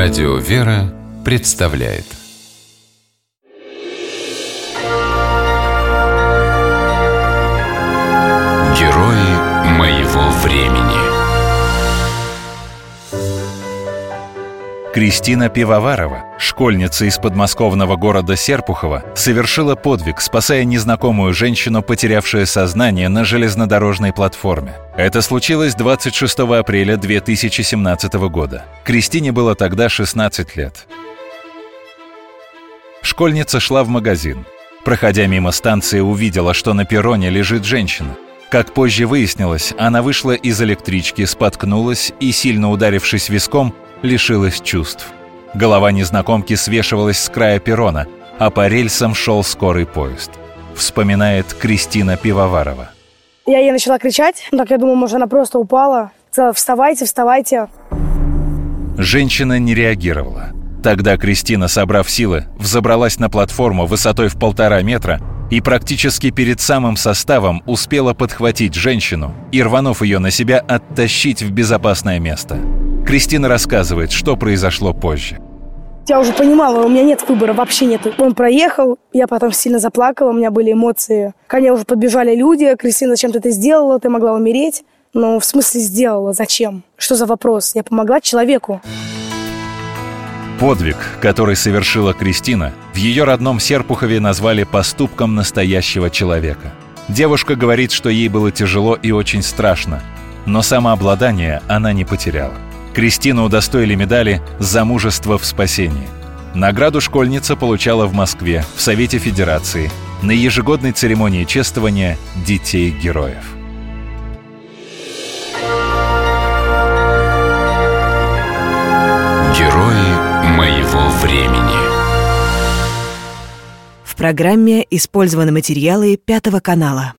Радио «Вера» представляет Кристина Пивоварова, школьница из подмосковного города Серпухова, совершила подвиг, спасая незнакомую женщину, потерявшую сознание на железнодорожной платформе. Это случилось 26 апреля 2017 года. Кристине было тогда 16 лет. Школьница шла в магазин. Проходя мимо станции, увидела, что на перроне лежит женщина. Как позже выяснилось, она вышла из электрички, споткнулась и, сильно ударившись виском, лишилась чувств. Голова незнакомки свешивалась с края перрона, а по рельсам шел скорый поезд. Вспоминает Кристина Пивоварова. Я ей начала кричать, так я думаю, может, она просто упала. Сказала, вставайте, вставайте. Женщина не реагировала. Тогда Кристина, собрав силы, взобралась на платформу высотой в полтора метра и практически перед самым составом успела подхватить женщину и, рванув ее на себя, оттащить в безопасное место. Кристина рассказывает, что произошло позже. Я уже понимала, у меня нет выбора, вообще нет. Он проехал, я потом сильно заплакала, у меня были эмоции. Ко мне уже подбежали люди, Кристина, зачем ты это сделала, ты могла умереть. Ну, в смысле сделала, зачем? Что за вопрос? Я помогла человеку. Подвиг, который совершила Кристина, в ее родном Серпухове назвали поступком настоящего человека. Девушка говорит, что ей было тяжело и очень страшно, но самообладание она не потеряла. Кристину удостоили медали «За мужество в спасении». Награду школьница получала в Москве, в Совете Федерации, на ежегодной церемонии чествования детей-героев. Герои моего времени В программе использованы материалы Пятого канала.